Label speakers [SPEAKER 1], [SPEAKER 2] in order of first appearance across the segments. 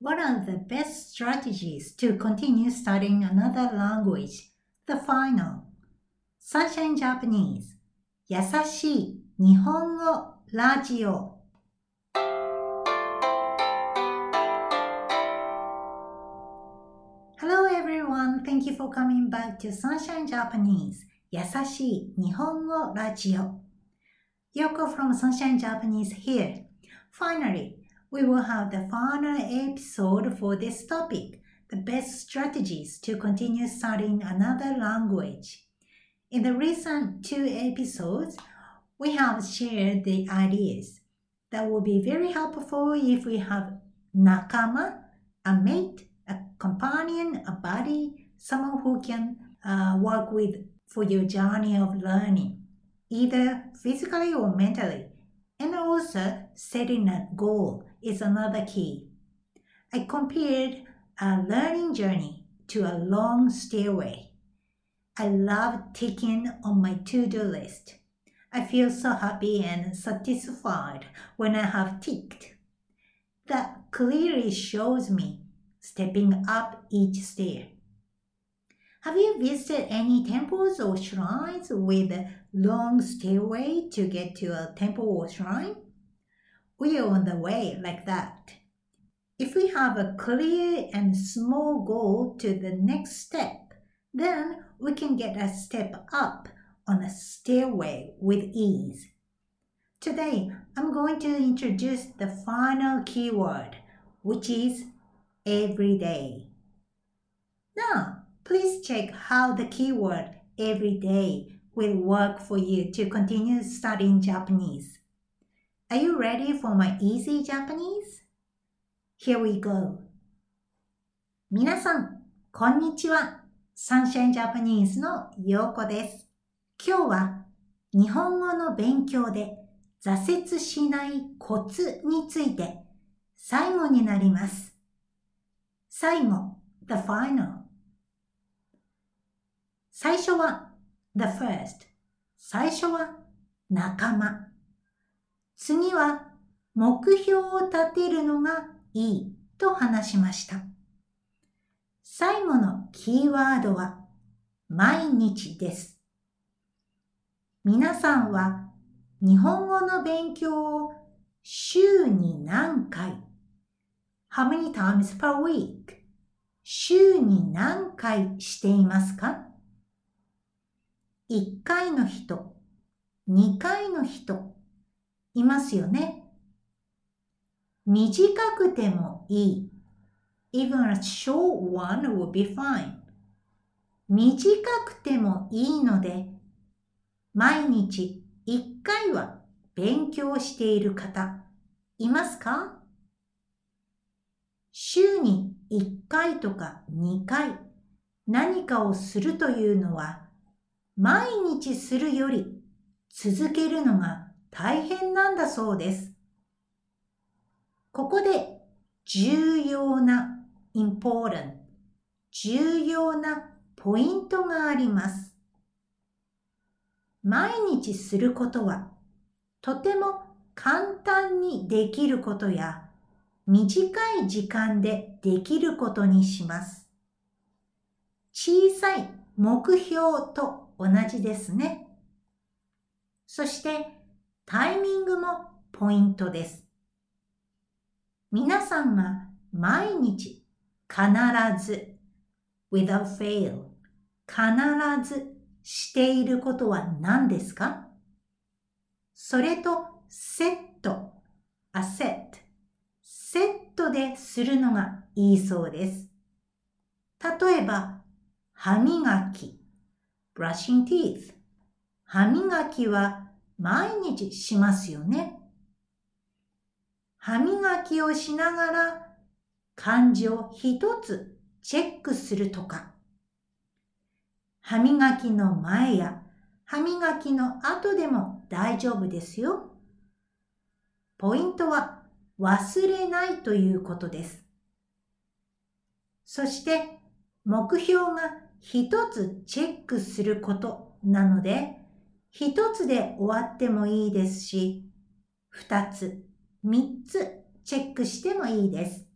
[SPEAKER 1] What are the best strategies to continue studying another language? The final. Sunshine Japanese. 優しい日本語ラジオ。Hello everyone. Thank you for coming back to Sunshine Japanese. 優しい日本語ラジオ。Yoko from Sunshine Japanese here. Finally, we will have the final episode for this topic, the best strategies to continue studying another language. In the recent two episodes, we have shared the ideas that will be very helpful if we have nakama, a mate, a companion, a buddy, someone who can uh, work with for your journey of learning, either physically or mentally. And also setting a goal is another key. I compared a learning journey to a long stairway. I love ticking on my to-do list. I feel so happy and satisfied when I have ticked. That clearly shows me stepping up each stair. Have you visited any temples or shrines with a long stairway to get to a temple or shrine? We are on the way like that. If we have a clear and small goal to the next step, then we can get a step up on a stairway with ease. Today, I'm going to introduce the final keyword, which is every day. Now, please check how the keyword every day will work for you to continue studying Japanese. Are you ready for my easy Japanese? Here we go. 皆さん、こんにちは。サンシャインジャパニーズのようこです。今日は日本語の勉強で挫折しないコツについて最後になります。最後、the final。最初は the first。最初は仲間。次は目標を立てるのがいいと話しました。最後のキーワードは毎日です。皆さんは日本語の勉強を週に何回？How many times per week? 週に何回していますか？1回の人、2回の人、いますよね。短くてもいい。Even a short one will be fine. 短くてもいいので、毎日1回は勉強している方、いますか？週に1回とか2回何かをするというのは毎日するより続けるのが大変なんだそうです。ここで重要な important 重要なポイントがあります。毎日することはとても簡単にできることや短い時間でできることにします。小さい目標と同じですね。そしてタイミングもポイントです。皆さんが毎日必ず without fail 必ずしていることは何ですか？それとセット a set セットでするのがいいそうです。例えば歯磨き brushing teeth 歯磨きは毎日しますよね。歯磨きをしながら漢字を一つチェックするとか、歯磨きの前や歯磨きの後でも大丈夫ですよ。ポイントは忘れないということです。そして目標が一つチェックすることなので、一つで終わってもいいですし、二つ、三つチェックしてもいいです。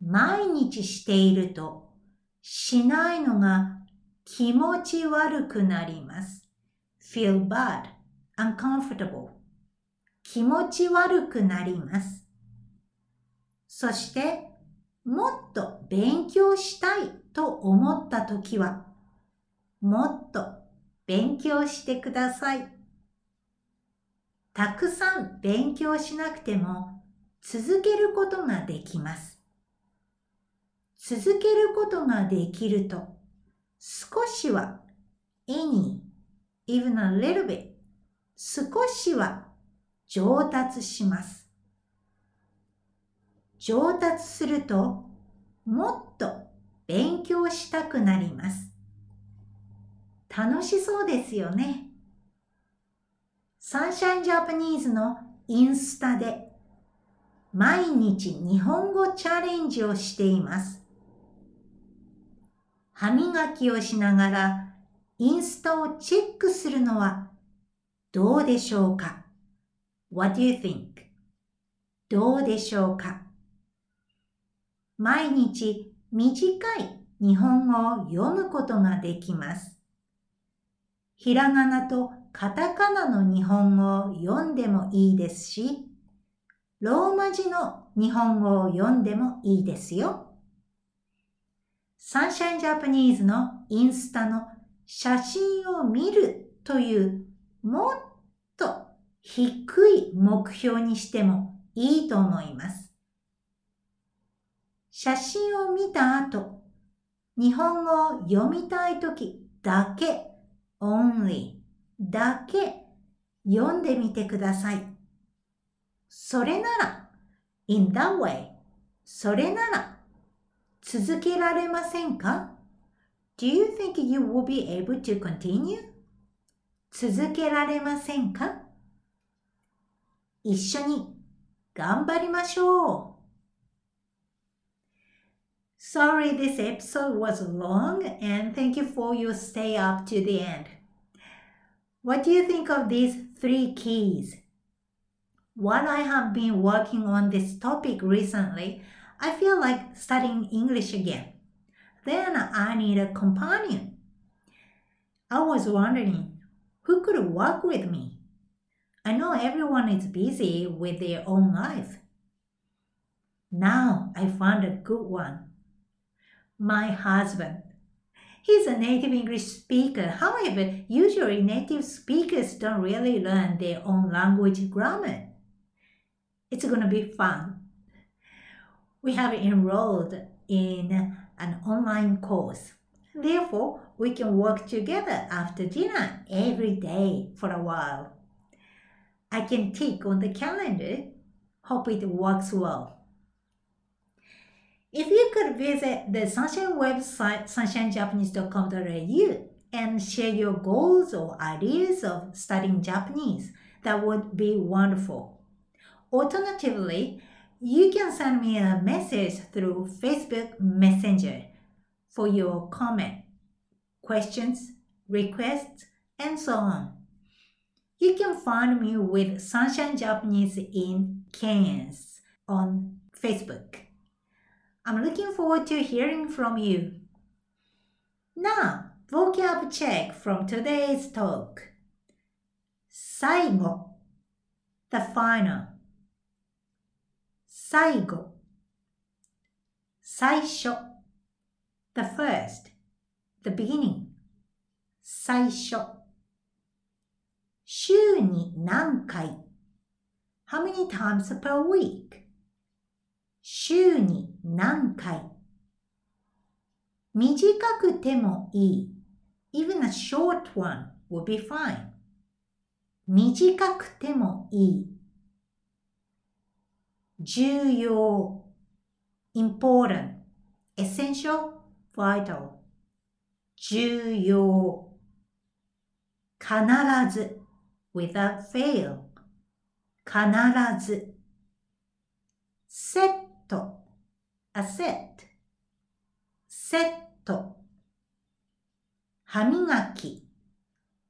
[SPEAKER 1] 毎日しているとしないのが気持ち悪くなります。feel bad, uncomfortable 気持ち悪くなります。そしてもっと勉強したいと思ったときはもっと勉強してください。たくさん勉強しなくても続けることができます。続けることができると少しは any, even a little bit 少しは上達します。上達するともっと勉強したくなります。楽しそうですよね。サンシャインジャパニーズのインスタで毎日日本語チャレンジをしています。歯磨きをしながらインスタをチェックするのはどうでしょうか ?What do you think? どうでしょうか？毎日短い日本語を読むことができます。ひらがなとカタカナの日本語を読んでもいいですし、ローマ字の日本語を読んでもいいですよ。サンシャインジャパニーズのインスタの写真を見るというもっと低い目標にしてもいいと思います。写真を見た後、日本語を読みたいときだけ only だけ読んでみてください。それなら、in that way それなら続けられませんか ?Do you think you will be able to continue? 続けられませんか一緒に頑張りましょう Sorry this episode was long and thank you for your stay up to the end. What do you think of these three keys? While I have been working on this topic recently, I feel like studying English again. Then I need a companion. I was wondering who could work with me. I know everyone is busy with their own life. Now I found a good one my husband. He's a native English speaker. However, usually native speakers don't really learn their own language grammar. It's going to be fun. We have enrolled in an online course. Therefore, we can work together after dinner every day for a while. I can tick on the calendar. Hope it works well. If you could visit the Sunshine website, sunshinejapanese.com.au, and share your goals or ideas of studying Japanese, that would be wonderful. Alternatively, you can send me a message through Facebook Messenger for your comment, questions, requests, and so on. You can find me with Sunshine Japanese in Cairns on Facebook. I'm looking forward to hearing from you. Now, vocab check from today's talk. 最後 the final 最後最初 the first the beginning 最初週に何回 how many times per week 週に何回短くてもいい。Even a short one would be fine. 短くてもいい。重要 important, essential, vital 重要必ず without fail 必ずセット a set セット歯磨き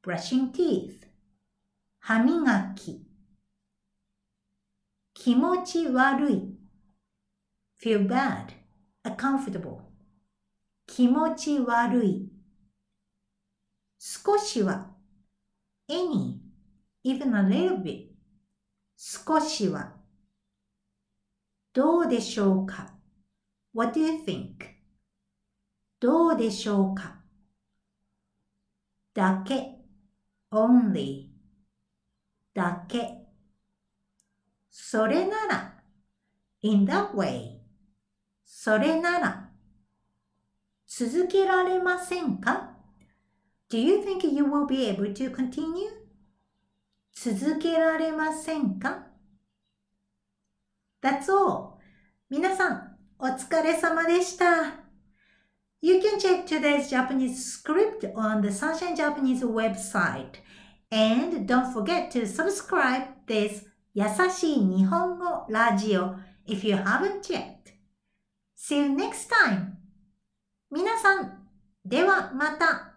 [SPEAKER 1] brushing teeth 歯磨き気持ち悪い feel bad uncomfortable 気持ち悪い少しは any even a little bit 少しはどうでしょうか What do you think? どうでしょうかだけ only だけそれなら in that way それなら続けられませんか Do you think you will be able to continue? 続けられませんか That's all. 皆さん、お疲れ様でした。You can check today's Japanese script on the Sunshine Japanese website. And don't forget to subscribe this 優しい日本語ラジオ if you haven't yet. See you next time. 皆さん、ではまた。